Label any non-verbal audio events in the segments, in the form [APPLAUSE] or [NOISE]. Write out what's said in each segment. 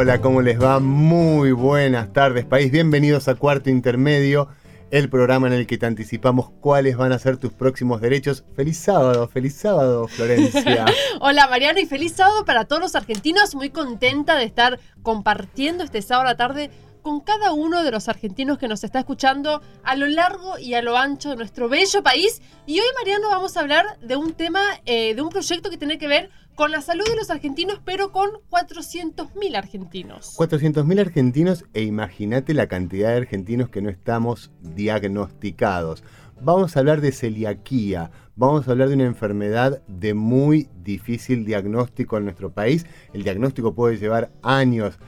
Hola, ¿cómo les va? Muy buenas tardes, país. Bienvenidos a Cuarto Intermedio, el programa en el que te anticipamos cuáles van a ser tus próximos derechos. Feliz sábado, feliz sábado, Florencia. [LAUGHS] Hola, Mariano, y feliz sábado para todos los argentinos. Muy contenta de estar compartiendo este sábado a la tarde con cada uno de los argentinos que nos está escuchando a lo largo y a lo ancho de nuestro bello país. Y hoy, Mariano, vamos a hablar de un tema, eh, de un proyecto que tiene que ver con la salud de los argentinos, pero con 400.000 argentinos. 400.000 argentinos e imagínate la cantidad de argentinos que no estamos diagnosticados. Vamos a hablar de celiaquía, vamos a hablar de una enfermedad de muy difícil diagnóstico en nuestro país. El diagnóstico puede llevar años.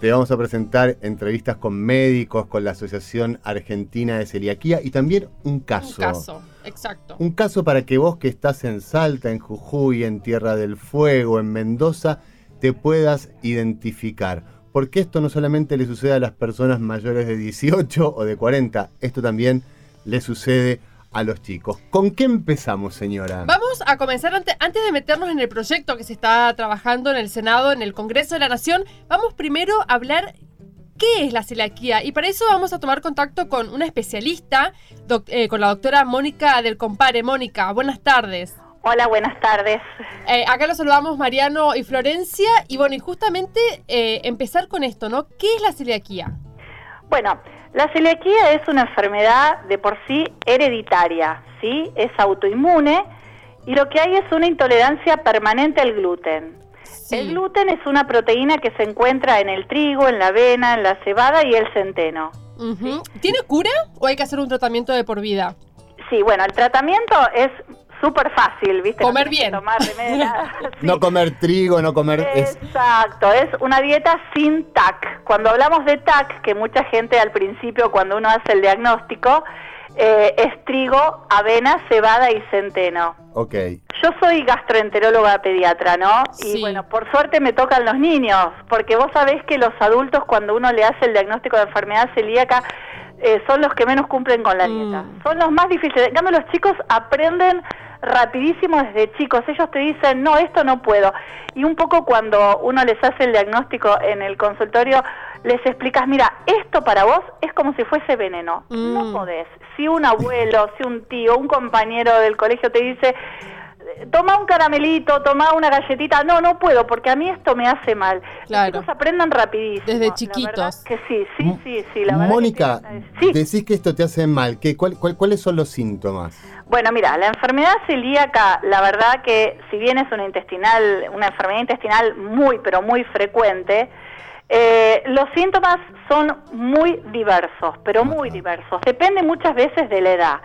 Te vamos a presentar entrevistas con médicos, con la Asociación Argentina de Celiaquía y también un caso. Un caso, exacto. Un caso para que vos que estás en Salta, en Jujuy, en Tierra del Fuego, en Mendoza, te puedas identificar. Porque esto no solamente le sucede a las personas mayores de 18 o de 40, esto también le sucede a los chicos. ¿Con qué empezamos, señora? Vamos a comenzar antes, antes de meternos en el proyecto que se está trabajando en el Senado, en el Congreso de la Nación. Vamos primero a hablar qué es la celiaquía y para eso vamos a tomar contacto con una especialista, eh, con la doctora Mónica del Compare. Mónica, buenas tardes. Hola, buenas tardes. Eh, acá los saludamos Mariano y Florencia y bueno, y justamente eh, empezar con esto, ¿no? ¿Qué es la celiaquía? Bueno, la celiaquía es una enfermedad de por sí hereditaria, ¿sí? Es autoinmune y lo que hay es una intolerancia permanente al gluten. El gluten es una proteína que se encuentra en el trigo, en la avena, en la cebada y el centeno. ¿Tiene cura o hay que hacer un tratamiento de por vida? Sí, bueno, el tratamiento es súper fácil, ¿viste? Comer bien. [LAUGHS] No comer trigo, no comer... Exacto, es... una dieta sin TAC. Cuando hablamos de TAC, que mucha gente al principio cuando uno hace el diagnóstico, eh, es trigo, avena, cebada y centeno. Ok. Yo soy gastroenteróloga pediatra, ¿no? Y bueno, por suerte me tocan los niños, porque vos sabés que los adultos cuando uno le hace el diagnóstico de enfermedad celíaca eh, son los que menos cumplen con la mm. dieta. Son los más difíciles. En cambio, los chicos aprenden rapidísimo desde chicos. Ellos te dicen, no, esto no puedo. Y un poco cuando uno les hace el diagnóstico en el consultorio, les explicas, mira, esto para vos es como si fuese veneno. No mm. podés. Si un abuelo, si un tío, un compañero del colegio te dice, toma un caramelito, toma una galletita. No, no puedo, porque a mí esto me hace mal. Claro. Los aprendan rapidísimo. Desde chiquitos. que sí, sí, sí, sí. La Mónica, decís que esto te hace mal. ¿Qué, cuál, ¿Cuáles son los síntomas? Bueno, mira, la enfermedad celíaca, la verdad que si bien es una intestinal, una enfermedad intestinal muy, pero muy frecuente, eh, los síntomas son muy diversos, pero muy diversos. Depende muchas veces de la edad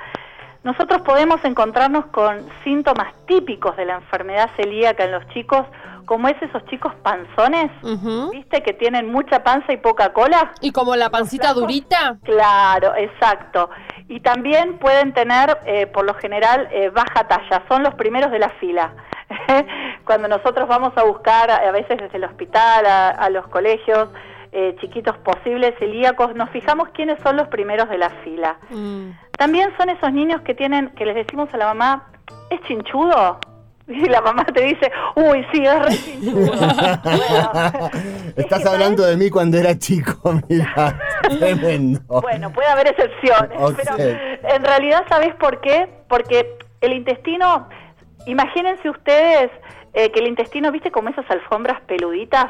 nosotros podemos encontrarnos con síntomas típicos de la enfermedad celíaca en los chicos, como es esos chicos panzones, ¿viste? Que tienen mucha panza y poca cola. ¿Y como la pancita durita? Claro, exacto. Y también pueden tener, eh, por lo general, eh, baja talla, son los primeros de la fila. [LAUGHS] Cuando nosotros vamos a buscar, a veces desde el hospital, a, los colegios, eh, chiquitos posibles celíacos, nos fijamos quiénes son los primeros de la fila. Mm. También son esos niños que tienen, que les decimos a la mamá, ¿es chinchudo? Y la mamá te dice, uy, sí, es re chinchudo. [LAUGHS] Estás hablando de mí cuando era chico, [LAUGHS] mira, tremendo. Bueno, puede haber excepciones, pero en realidad, ¿sabes por qué? Porque el intestino, imagínense ustedes eh, que el intestino, ¿viste como esas alfombras peluditas?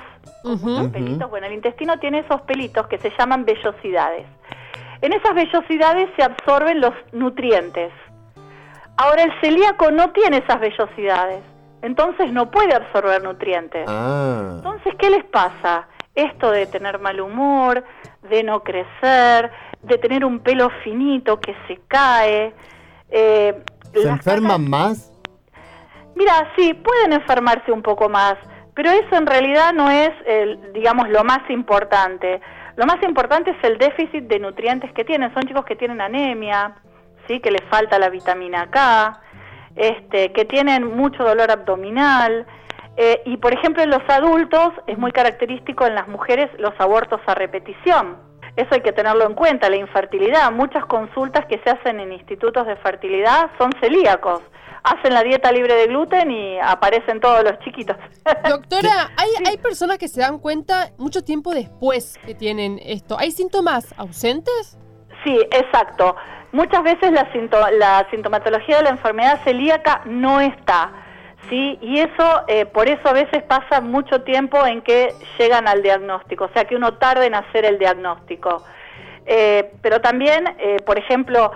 pelitos. Bueno, el intestino tiene esos pelitos que se llaman vellosidades. En esas vellosidades se absorben los nutrientes. Ahora el celíaco no tiene esas vellosidades, entonces no puede absorber nutrientes. Ah. Entonces, ¿qué les pasa? Esto de tener mal humor, de no crecer, de tener un pelo finito que se cae. Eh, ¿Se enferman más? Mira, sí, pueden enfermarse un poco más, pero eso en realidad no es, digamos, lo más importante. Lo más importante es el déficit de nutrientes que tienen. Son chicos que tienen anemia, ¿sí? que les falta la vitamina K, este, que tienen mucho dolor abdominal. Eh, y por ejemplo en los adultos es muy característico en las mujeres los abortos a repetición. Eso hay que tenerlo en cuenta, la infertilidad. Muchas consultas que se hacen en institutos de fertilidad son celíacos. Hacen la dieta libre de gluten y aparecen todos los chiquitos. [LAUGHS] Doctora, ¿hay, ¿hay personas que se dan cuenta mucho tiempo después que tienen esto? ¿Hay síntomas ausentes? Sí, exacto. Muchas veces la, la sintomatología de la enfermedad celíaca no está. ¿Sí? Y eso, eh, por eso a veces pasa mucho tiempo en que llegan al diagnóstico, o sea que uno tarda en hacer el diagnóstico. Eh, pero también, eh, por ejemplo,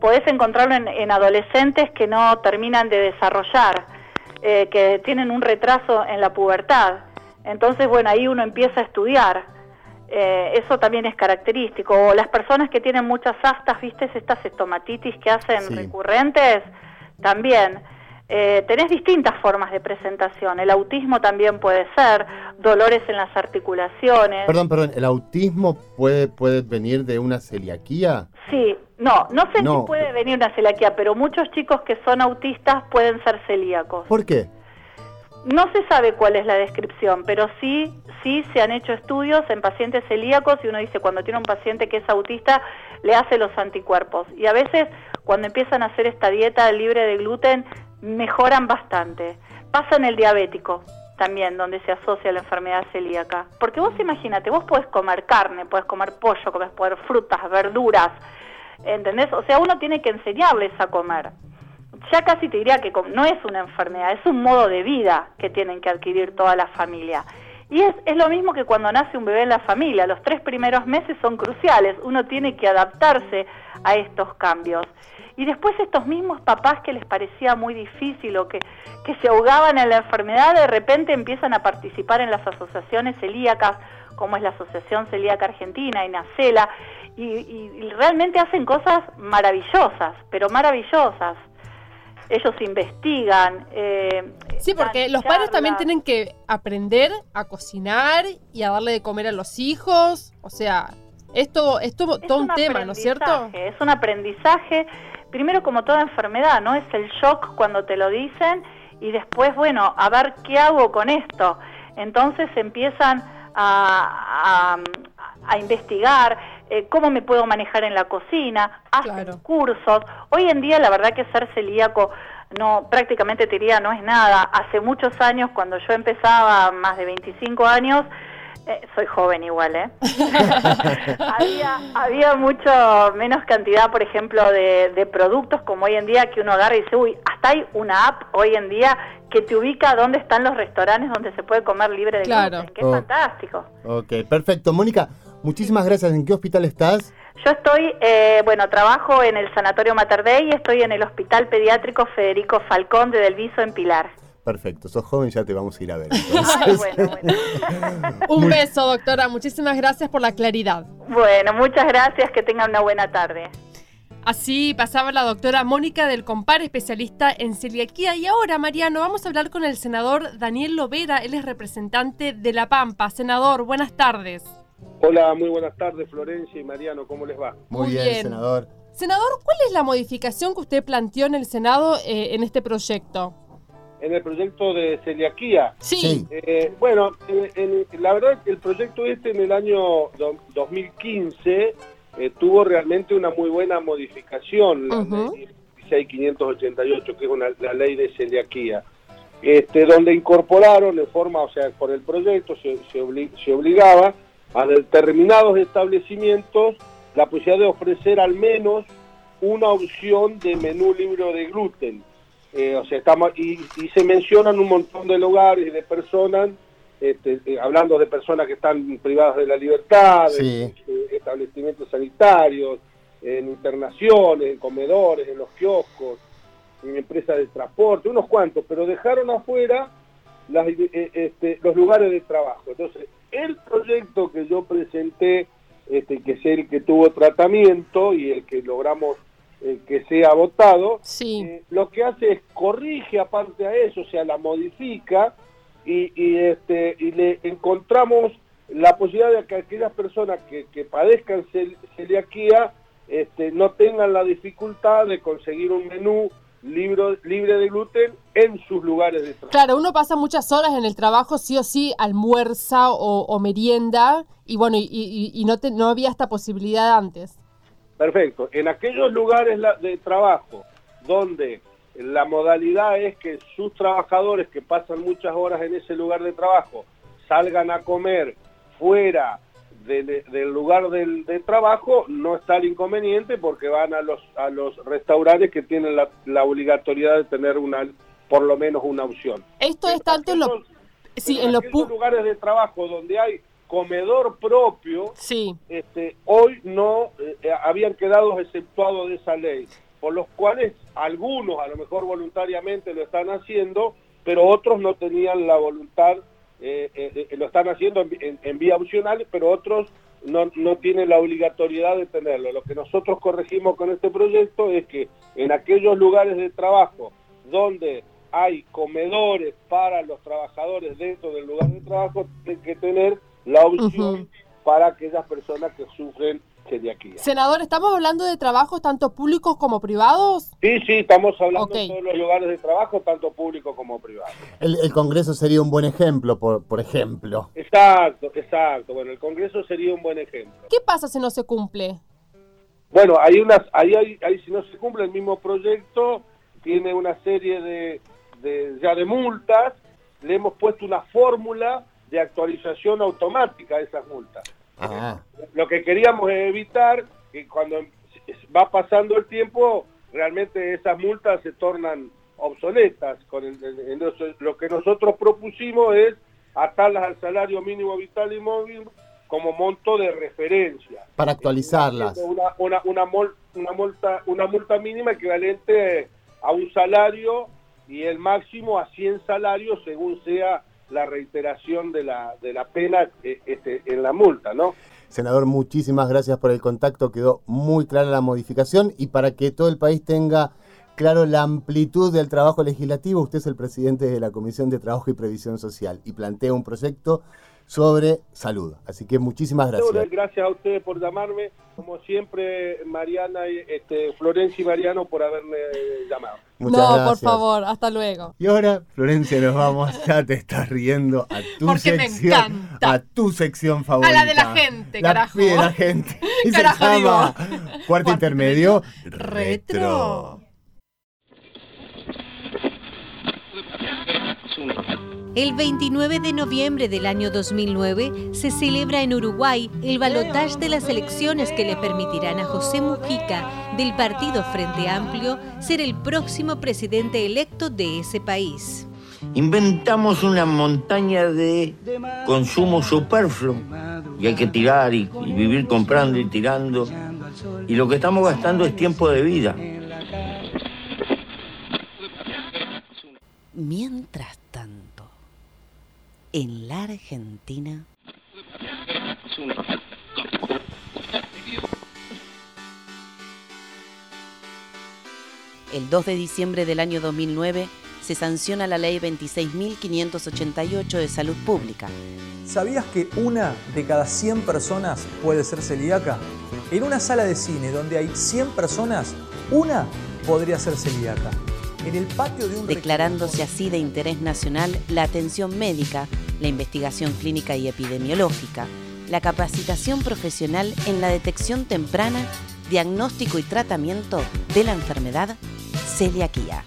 podés encontrarlo en, adolescentes que no terminan de desarrollar, que tienen un retraso en la pubertad. Entonces, bueno, ahí uno empieza a estudiar. eso también es característico. O las personas que tienen muchas astas, ¿viste? Estas estomatitis que hacen recurrentes, también. Eh, tenés distintas formas de presentación. El autismo también puede ser, dolores en las articulaciones. Perdón, perdón, ¿el autismo puede, puede venir de una celiaquía? Sí, no, no sé si puede venir una celiaquía, pero muchos chicos que son autistas pueden ser celíacos. ¿Por qué? No se sabe cuál es la descripción, pero sí, sí se han hecho estudios en pacientes celíacos y uno dice cuando tiene un paciente que es autista le hace los anticuerpos y a veces cuando empiezan a hacer esta dieta libre de gluten mejoran bastante. Pasa en el diabético también, donde se asocia la enfermedad celíaca. Porque vos imagínate, vos podés comer carne, podés comer pollo, podés comer frutas, verduras, ¿entendés? O sea, uno tiene que enseñarles a comer. Ya casi te diría que no es una enfermedad, es un modo de vida que tienen que adquirir toda la familia. Y es, es lo mismo que cuando nace un bebé en la familia, los tres primeros meses son cruciales, uno tiene que adaptarse a estos cambios. Y después estos mismos papás que les parecía muy difícil o que, que se ahogaban en la enfermedad, de repente empiezan a participar en las asociaciones celíacas, como es la Asociación Celíaca Argentina, INACELA, y, y realmente hacen cosas maravillosas, pero maravillosas ellos investigan. Eh, sí, porque los padres también tienen que aprender a cocinar y a darle de comer a los hijos. O sea, esto es todo, un, tema, ¿no es cierto? Es un aprendizaje primero como toda enfermedad, ¿no? Es el shock cuando te lo dicen y después, bueno, a ver qué hago con esto. Entonces empiezan a, investigar eh, cómo me puedo manejar en la cocina, hacen cursos. Hoy en día la verdad que ser celíaco no prácticamente te diría no es nada. Hace muchos años, cuando yo empezaba, más de 25 años, eh, soy joven igual, ¿eh? [LAUGHS] había, había mucho menos cantidad, por ejemplo, de, productos como hoy en día que uno agarra y dice, uy, hasta hay una app hoy en día que te ubica dónde están los restaurantes donde se puede comer libre de claro. gluten, que es fantástico. Ok, perfecto. Mónica, muchísimas gracias. ¿En qué hospital estás? Yo estoy, eh, bueno, trabajo en el Sanatorio Mater Dei y estoy en el Hospital Pediátrico Federico Falcón de Delviso en Pilar. Perfecto, sos joven, ya te vamos a ir a ver. [LAUGHS] Un beso, doctora. Muchísimas gracias por la claridad. Bueno, muchas gracias. Que tengan una buena tarde. Así pasaba la doctora Mónica del Compar, especialista en celiaquía. Y ahora, Mariano, vamos a hablar con el senador Daniel Lovera. Él es representante de La Pampa. Senador, buenas tardes. Hola, muy buenas tardes, Florencia y Mariano. ¿Cómo les va? Muy, bien, senador. Senador, ¿cuál es la modificación que usted planteó en el Senado eh, en este proyecto? en el proyecto de celiaquía. Sí. Eh, bueno, la verdad el proyecto este en el año 2015 eh, tuvo realmente una muy buena modificación, la ley 16588, que es una, la ley de celiaquía, este, donde incorporaron en forma, o sea, por el proyecto se, se obligaba a determinados establecimientos la posibilidad de ofrecer al menos una opción de menú libre de gluten. Eh, o sea, estamos, y, se mencionan un montón de lugares y de personas, este, eh, hablando de personas que están privadas de la libertad, en, establecimientos sanitarios, en internaciones, en comedores, en los kioscos, en empresas de transporte, unos cuantos, pero dejaron afuera las, eh, este, los lugares de trabajo. Entonces, el proyecto que yo presenté, este, que es el que tuvo tratamiento y el que logramos eh, que sea votado, eh, lo que hace es corrige aparte a eso, o sea, la modifica y, y, este, y le encontramos la posibilidad de que aquellas personas que, que padezcan celiaquía este, no tengan la dificultad de conseguir un menú libre, libre de gluten en sus lugares de trabajo. Claro, uno pasa muchas horas en el trabajo, sí o sí, almuerza o, merienda, y bueno, y, no, no había esta posibilidad antes. Perfecto. En aquellos lugares de trabajo donde la modalidad es que sus trabajadores que pasan muchas horas en ese lugar de trabajo salgan a comer fuera del lugar del, de trabajo, no está el inconveniente porque van a los, a los restaurantes que tienen la, obligatoriedad de tener una por lo menos una opción. Esto es tanto en, los, sí, en, los lugares de trabajo donde hay comedor propio, sí. este, hoy no eh, habían quedado exceptuados de esa ley, por los cuales algunos a lo mejor voluntariamente lo están haciendo, pero otros no tenían la voluntad eh, eh, eh, lo están haciendo en, vía opcional, pero otros no, no tienen la obligatoriedad de tenerlo. Lo que nosotros corregimos con este proyecto es que en aquellos lugares de trabajo donde hay comedores para los trabajadores dentro del lugar de trabajo, tienen que tener la opción para aquellas personas que sufren Senador, ¿estamos hablando de trabajos tanto públicos como privados? Sí, sí, estamos hablando de todos los lugares de trabajo, tanto públicos como privados. El, Congreso sería un buen ejemplo, por, por ejemplo. Exacto, exacto. Bueno, el Congreso sería un buen ejemplo. ¿Qué pasa si no se cumple? Bueno, hay unas, ahí, hay, si no se cumple el mismo proyecto, tiene una serie de, de ya de multas, le hemos puesto una fórmula de actualización automática de esas multas. Lo que queríamos es evitar que cuando va pasando el tiempo, realmente esas multas se tornan obsoletas. Con lo que nosotros propusimos es atarlas al salario mínimo vital y móvil como monto de referencia. Para actualizarlas. Una, una, una, una, multa, una multa mínima equivalente a un salario y el máximo a 100 salarios según sea la reiteración de la, de la pena eh, este, en la multa, ¿no? Senador, muchísimas gracias por el contacto, quedó muy clara la modificación y para que todo el país tenga claro la amplitud del trabajo legislativo, usted es el presidente de la Comisión de Trabajo y Previsión Social y plantea un proyecto sobre salud. Así que muchísimas gracias. Gracias a ustedes por llamarme, como siempre, Mariana, este, Florencia y Mariano por haberme llamado. no, por favor, hasta luego. Y ahora, Florencia, nos vamos, [LAUGHS] ya te estás riendo a tu Porque sección. Me encanta. A tu sección favorita. A la de la gente, la carajo. de la gente. [LAUGHS] Y se llama Cuarto, Intermedio Retro. El 29 de noviembre del año 2009 se celebra en Uruguay el balotaje de las elecciones que le permitirán a José Mujica, del partido Frente Amplio, ser el próximo presidente electo de ese país. Inventamos una montaña de consumo superfluo y hay que tirar y, y vivir comprando y tirando. Y lo que estamos gastando es tiempo de vida. En la Argentina. El 2 de diciembre del año 2009 se sanciona la Ley 26.588 de Salud Pública. ¿Sabías que una de cada 100 personas puede ser celíaca? En una sala de cine donde hay 100 personas, una podría ser celíaca. En el patio de un Declarándose así de interés nacional la atención médica la investigación clínica y epidemiológica, la capacitación profesional en la detección temprana, diagnóstico y tratamiento de la enfermedad celiaquía.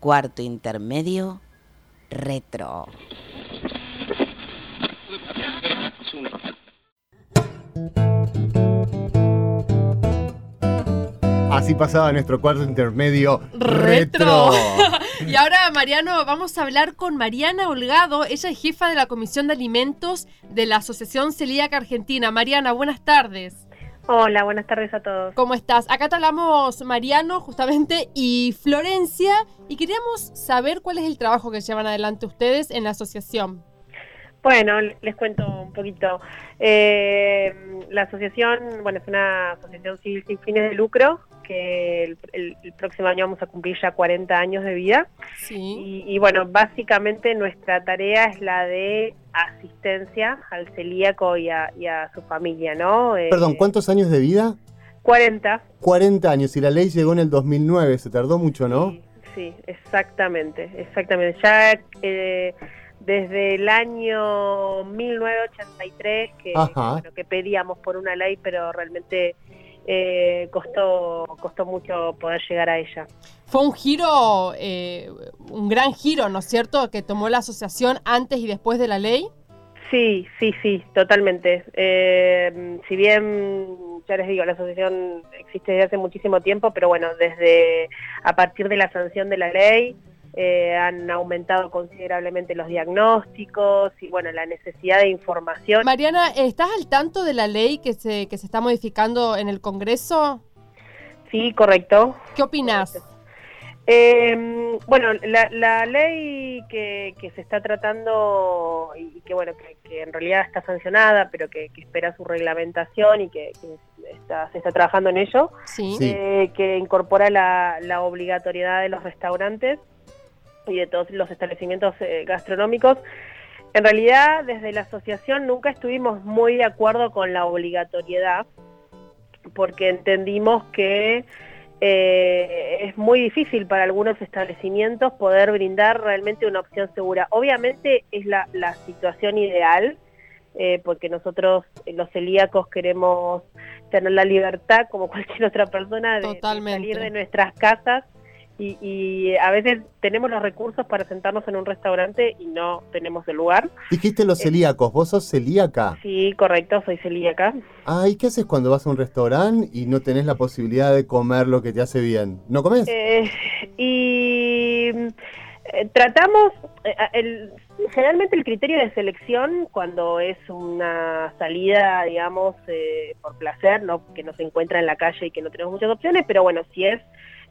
Cuarto intermedio, retro. Así pasaba nuestro cuarto intermedio retro. [LAUGHS] y ahora, Mariano, vamos a hablar con Mariana Holgado. Ella es jefa de la Comisión de Alimentos de la Asociación Celíaca Argentina. Mariana, buenas tardes. Hola, buenas tardes a todos. ¿Cómo estás? Acá te hablamos Mariano, justamente, y Florencia, y queríamos saber cuál es el trabajo que llevan adelante ustedes en la asociación. Bueno, les cuento un poquito. Eh, la asociación, bueno, es una asociación civil sin fines de lucro que el, próximo año vamos a cumplir ya 40 años de vida. Sí. Y, bueno, básicamente nuestra tarea es la de asistencia al celíaco y a, su familia, ¿no? Perdón, eh, ¿cuántos años de vida? 40. 40 años, y la ley llegó en el 2009, se tardó mucho, ¿no? Sí, exactamente, exactamente. Ya eh, desde el año 1983 que, que pedíamos por una ley, pero realmente eh, costó, costó mucho poder llegar a ella. Fue un giro, eh, un gran giro, ¿no es cierto?, que tomó la asociación antes y después de la ley. Sí, sí, sí, totalmente. Eh, si bien, ya les digo, la asociación existe desde hace muchísimo tiempo, pero bueno, desde a partir de la sanción de la ley, eh, han aumentado considerablemente los diagnósticos y bueno, la necesidad de información. Mariana, ¿estás al tanto de la ley que se, que se está modificando en el Congreso? Sí, correcto. ¿Qué opinas? Eh, bueno, la, ley que, se está tratando y que bueno que, en realidad está sancionada, pero que, espera su reglamentación y que, está, se está trabajando en ello, eh, que incorpora la, la obligatoriedad de los restaurantes y de todos los establecimientos eh, gastronómicos. En realidad, desde la asociación nunca estuvimos muy de acuerdo con la obligatoriedad, porque entendimos que eh, es muy difícil para algunos establecimientos poder brindar realmente una opción segura. Obviamente es la, situación ideal, eh, porque nosotros los celíacos queremos tener la libertad, como [LAUGHS] cualquier otra persona, de salir de nuestras casas y, a veces tenemos los recursos para sentarnos en un restaurante y no tenemos el lugar. Dijiste los eh, celíacos, ¿vos sos celíaca? Sí, correcto, soy celíaca. Ah, ¿y qué haces cuando vas a un restaurante y no tenés la posibilidad de comer lo que te hace bien? ¿No comes? Eh, y eh, tratamos, el, generalmente el criterio de selección cuando es una salida, digamos, por placer, no que no se encuentra en la calle y que no tenemos muchas opciones, pero bueno, si es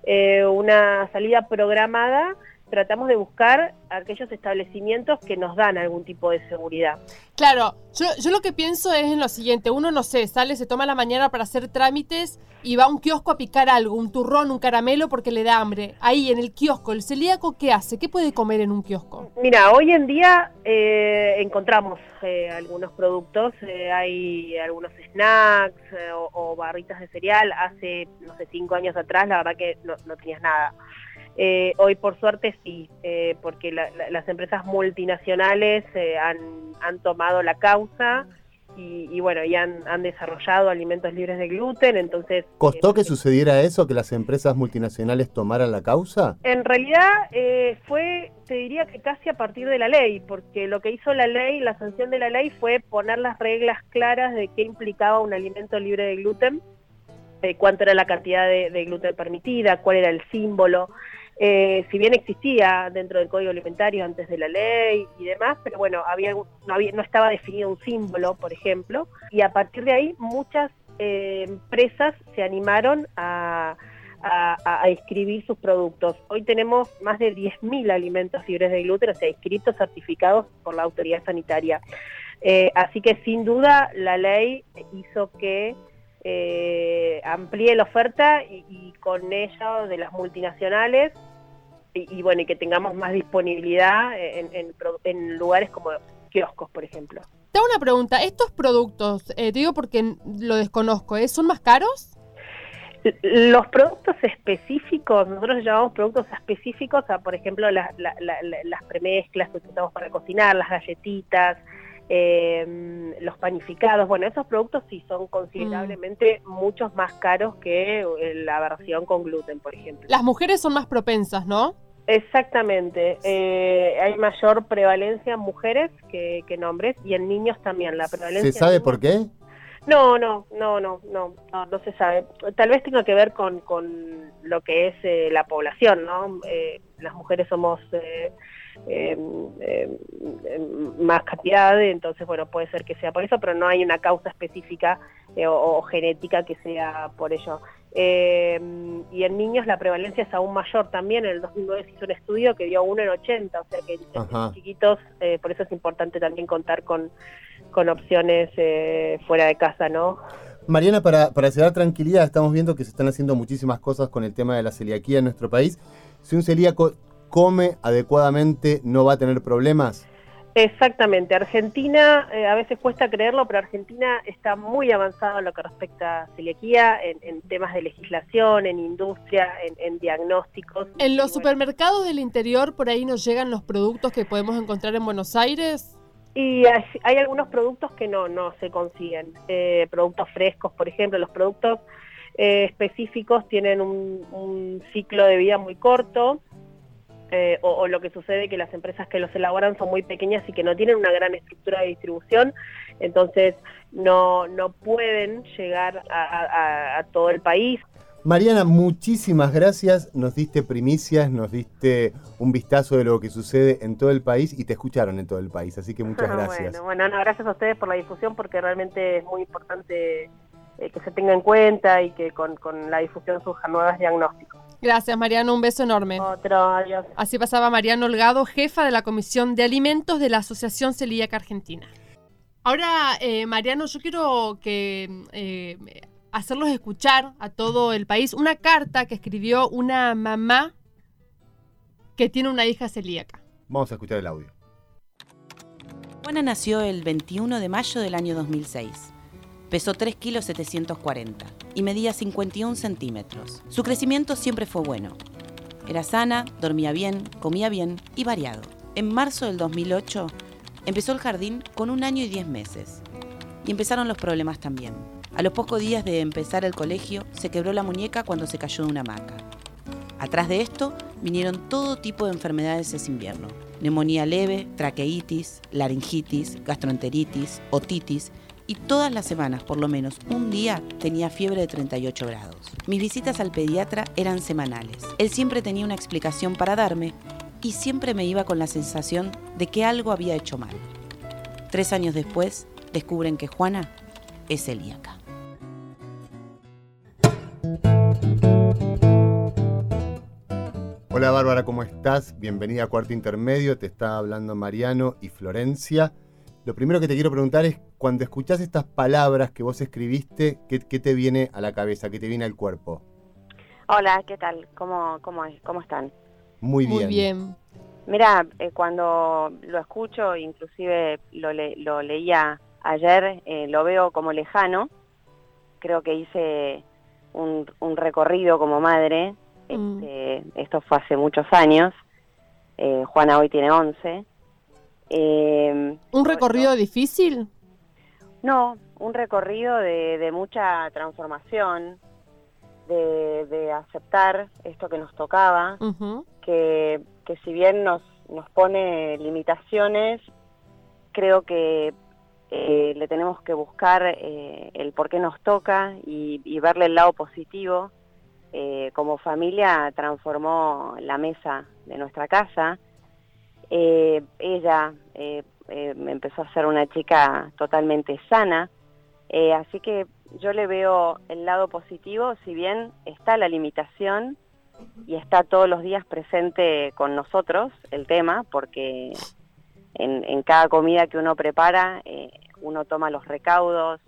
eh, una salida programada, tratamos de buscar aquellos establecimientos que nos dan algún tipo de seguridad. Claro, yo, yo lo que pienso es en lo siguiente, uno no sé, sale, se toma la mañana para hacer trámites y va a un kiosco a picar algo, un turrón, un caramelo porque le da hambre. Ahí en el kiosco, ¿el celíaco qué hace? ¿Qué puede comer en un kiosco? Mira, hoy en día eh, encontramos eh, algunos productos, eh, hay algunos snacks o, barritas de cereal. Hace, no sé, cinco años atrás la verdad que no, no tenías nada. Eh, hoy por suerte sí, eh, porque las empresas multinacionales eh, han, han, tomado la causa y, bueno, y han, han, desarrollado alimentos libres de gluten, entonces... ¿Costó que sucediera eso, que las empresas multinacionales tomaran la causa? En realidad fue, te diría que casi a partir de la ley, porque lo que hizo la ley, la sanción de la ley fue poner las reglas claras de qué implicaba un alimento libre de gluten, cuánto era la cantidad de, de gluten permitida, cuál era el símbolo. Eh, si bien existía dentro del código alimentario antes de la ley y demás, pero bueno, no, estaba definido un símbolo, por ejemplo, y a partir de ahí muchas eh, empresas se animaron a, a, inscribir sus productos. Hoy tenemos más de 10.000 alimentos libres de gluten, o sea, inscritos, certificados por la autoridad sanitaria. Eh, así que sin duda la ley hizo que amplíe la oferta y, con ello de las multinacionales y, bueno, y que tengamos más disponibilidad en, lugares como kioscos, por ejemplo. Te hago una pregunta, ¿estos productos, eh, te digo porque lo desconozco, ¿eh? ¿son más caros? Los productos específicos, nosotros llamamos productos específicos a, por ejemplo, las premezclas que usamos para cocinar, las galletitas, eh, los panificados, bueno, esos productos sí son considerablemente mm. muchos más caros que eh, la versión con gluten, por ejemplo. Las mujeres son más propensas, ¿no? Exactamente, eh, hay mayor prevalencia en mujeres que, en hombres y en niños también. La prevalencia ¿Se sabe por qué? No, no, no, no, no, no, se sabe. Tal vez tenga que ver con, con lo que es eh, la población, ¿no? las mujeres somos eh, eh, más cantidad, entonces bueno, puede ser que sea por eso, pero no hay una causa específica eh, o, genética que sea por ello. Eh, y en niños la prevalencia es aún mayor también, en el 2009 se hizo un estudio que dio 1 en 80, o sea que en chiquitos, por eso es importante también contar con, con opciones fuera de casa, ¿no? Mariana, para, para dar tranquilidad, estamos viendo que se están haciendo muchísimas cosas con el tema de la celiaquía en nuestro país. Si un celíaco come adecuadamente, ¿no va a tener problemas? Exactamente. Argentina, eh, a veces cuesta creerlo, pero Argentina está muy avanzada en lo que respecta a celiaquía, en, temas de legislación, en industria, en, diagnósticos. ¿En los supermercados del interior por ahí nos llegan los productos que podemos encontrar en Buenos Aires? Y hay, algunos productos que no, no se consiguen. Eh, productos frescos, por ejemplo, los productos eh, específicos tienen un ciclo de vida muy corto eh, o, lo que sucede que las empresas que los elaboran son muy pequeñas y que no tienen una gran estructura de distribución, entonces no, no pueden llegar a, todo el país. Mariana, muchísimas gracias. Nos diste primicias, nos diste un vistazo de lo que sucede en todo el país y te escucharon en todo el país. Así que [LAUGHS] muchas gracias. bueno, bueno gracias a ustedes por la difusión porque realmente es muy importante eh, que se tenga en cuenta y que con, con la difusión surjan nuevos diagnósticos. Gracias, Mariano. Un beso enorme. Otro, adiós. Así pasaba Mariano Holgado, jefa de la Comisión de Alimentos de la Asociación Celíaca Argentina. Ahora, eh, Mariano, yo quiero que eh, hacerlos escuchar a todo el país una carta que escribió una mamá que tiene una hija celíaca. Vamos a escuchar el audio. Juana nació el 21 de mayo del año 2006. Pesó 3 kilos 740 y medía 51 centímetros. Su crecimiento siempre fue bueno. Era sana, dormía bien, comía bien y variado. En marzo del 2008 empezó el jardín con un año y 10 meses. Y empezaron los problemas también. A los pocos días de empezar el colegio, se quebró la muñeca cuando se cayó de una hamaca. Atrás de esto vinieron todo tipo de enfermedades ese invierno. Neumonía leve, traqueitis, laringitis, gastroenteritis, otitis y todas las semanas, por lo menos un día, tenía fiebre de 38 grados. Mis visitas al pediatra eran semanales. Él siempre tenía una explicación para darme y siempre me iba con la sensación de que algo había hecho mal. Tres años después, descubren que Juana es celíaca. Hola Bárbara, ¿cómo estás? Bienvenida a Cuarto Intermedio, te está hablando Mariano y Florencia. Lo primero que te quiero preguntar es, cuando escuchás estas palabras que vos escribiste, ¿qué, te viene a la cabeza? ¿Qué te viene al cuerpo? Hola, ¿qué tal? ¿Cómo, cómo, cómo están? Muy bien. Muy bien. Mira, eh, cuando lo escucho, inclusive lo, lo leía ayer, eh, lo veo como lejano. Creo que hice un, recorrido como madre. Mm. Este, esto fue hace muchos años. Eh, Juana hoy tiene 11. Eh, ¿Un recorrido difícil? No, un recorrido de, mucha transformación, de, aceptar esto que nos tocaba, que, si bien nos, nos pone limitaciones, creo que eh, le tenemos que buscar eh, el por qué nos toca y, verle el lado positivo. Eh, como familia transformó la mesa de nuestra casa, eh, ella eh, empezó a ser una chica totalmente sana, así que yo le veo el lado positivo, si bien está la limitación y está todos los días presente con nosotros el tema, porque en, cada comida que uno prepara, uno toma los recaudos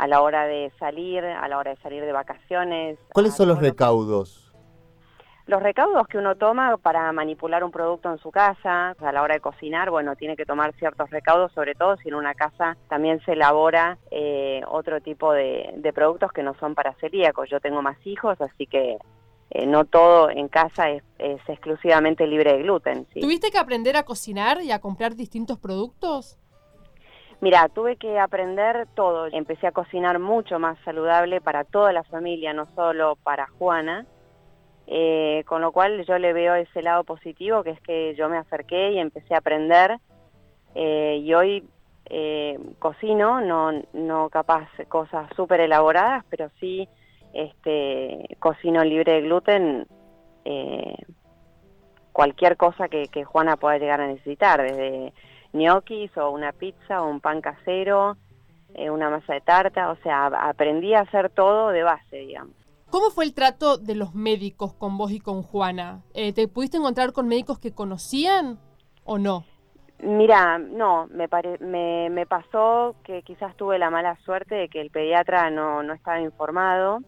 a la hora de salir, a la hora de salir de vacaciones. ¿Cuáles son los recaudos? Los recaudos que uno toma para manipular un producto en su casa, a la hora de cocinar, bueno, tiene que tomar ciertos recaudos, sobre todo si en una casa también se elabora eh, otro tipo de, productos que no son para celíacos. Yo tengo más hijos, así que eh, no todo en casa es, exclusivamente libre de gluten. ¿Tuviste que aprender a cocinar y a comprar distintos productos? Mira, tuve que aprender todo. Empecé a cocinar mucho más saludable para toda la familia, no solo para Juana. Eh, con lo cual yo le veo ese lado positivo, que es que yo me acerqué y empecé a aprender eh, y hoy eh, cocino, no, no capaz cosas súper elaboradas, pero sí este, cocino libre de gluten cualquier cosa que, que, Juana pueda llegar a necesitar, desde ñoquis o una pizza o un pan casero, una masa de tarta, o sea, aprendí a hacer todo de base, digamos. ¿Cómo fue el trato de los médicos con vos y con Juana? Eh, ¿Te pudiste encontrar con médicos que conocían o no? Mira, no, me, me, me, pasó que quizás tuve la mala suerte de que el pediatra no, no estaba informado.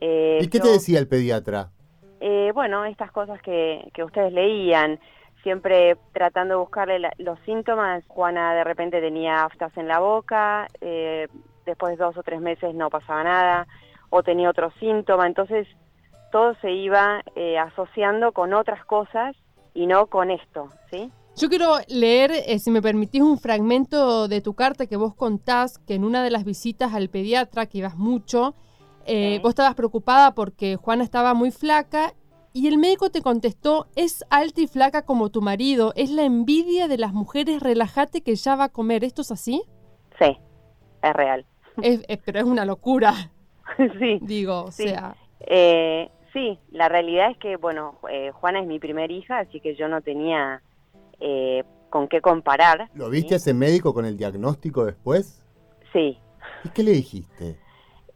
Eh, ¿Y qué te decía el pediatra? Eh, bueno, estas cosas que, que ustedes leían, siempre tratando de buscarle los síntomas. Juana de repente tenía aftas en la boca, eh, después de dos o tres meses no pasaba nada, o tenía otro síntoma, entonces todo se iba eh, asociando con otras cosas y no con esto, ¿sí? Yo quiero leer, eh, si me permitís, un fragmento de tu carta que vos contás que en una de las visitas al pediatra, que ibas mucho, vos estabas preocupada porque Juana estaba muy flaca y el médico te contestó, es alta y flaca como tu marido, es la envidia de las mujeres, relájate que ya va a comer. ¿Esto es así? Sí, es real. pero es una locura. [LAUGHS] sí. Digo, o sea... Eh, sí, la realidad es que, bueno, eh, Juana es mi primer hija, así que yo no tenía eh, con qué comparar. ¿Lo viste a ese médico con el diagnóstico después? Sí. ¿Y qué le dijiste?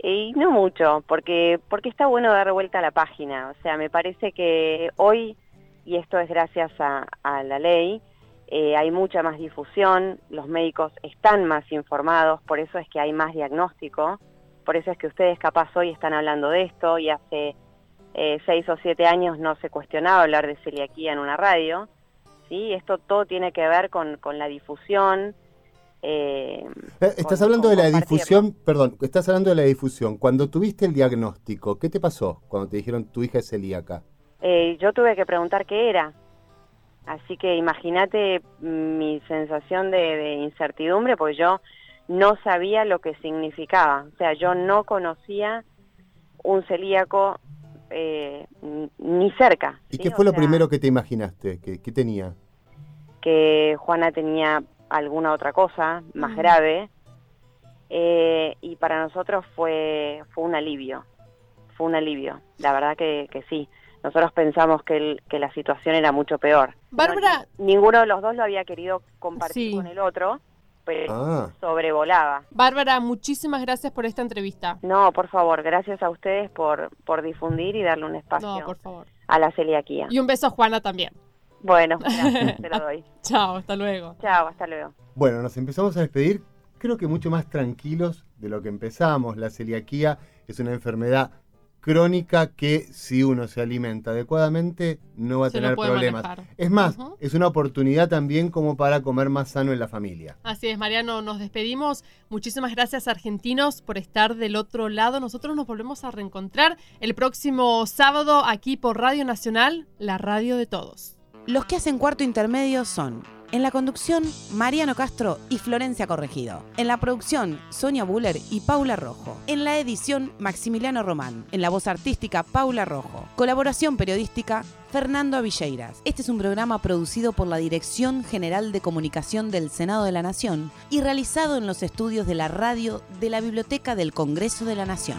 Y no mucho, porque, porque está bueno dar vuelta a la página. O sea, me parece que hoy, y esto es gracias a, la ley, eh, hay mucha más difusión, los médicos están más informados, por eso es que hay más diagnóstico, por eso es que ustedes capaz hoy están hablando de esto y hace eh, seis o siete años no se cuestionaba hablar de celiaquía en una radio. ¿sí? Esto todo tiene que ver con, con la difusión, eh, eh, estás hablando de la difusión, perdón, estás hablando de la difusión. Cuando tuviste el diagnóstico, ¿qué te pasó cuando te dijeron tu hija es celíaca? Eh, yo tuve que preguntar qué era. Así que imagínate mi sensación de, incertidumbre, porque yo no sabía lo que significaba. O sea, yo no conocía un celíaco ni cerca. ¿Y qué fue lo primero que te imaginaste? ¿Qué, ¿Qué tenía? Que Juana tenía alguna otra cosa más grave. Eh, y para nosotros fue, fue un alivio, fue un alivio, la verdad que, que sí. Nosotros pensamos que, que la situación era mucho peor. Bárbara. ninguno de los dos lo había querido compartir con el otro, pero ah. sobrevolaba. Bárbara, muchísimas gracias por esta entrevista. No, por favor, gracias a ustedes por, por difundir y darle un espacio por favor. a la celiaquía. Y un beso a Juana también. Bueno, [LAUGHS] te lo doy. Chao, hasta luego. Chao, hasta luego. Bueno, nos empezamos a despedir, creo que mucho más tranquilos de lo que empezamos. La celiaquía es una enfermedad crónica que si uno se alimenta adecuadamente no va a tener problemas. Es más, es una oportunidad también como para comer más sano en la familia. Así es, Mariano, nos despedimos. Muchísimas gracias argentinos por estar del otro lado. Nosotros nos volvemos a reencontrar el próximo sábado aquí por Radio Nacional, la radio de todos. Los que hacen cuarto intermedio son en la conducción, Mariano Castro y Florencia Corregido. En la producción, Sonia Buller y Paula Rojo. En la edición, Maximiliano Román. En la voz artística, Paula Rojo. Colaboración periodística, Fernando Avilleiras. Este es un programa producido por la Dirección General de Comunicación del Senado de la Nación y realizado en los estudios de la radio de la Biblioteca del Congreso de la Nación.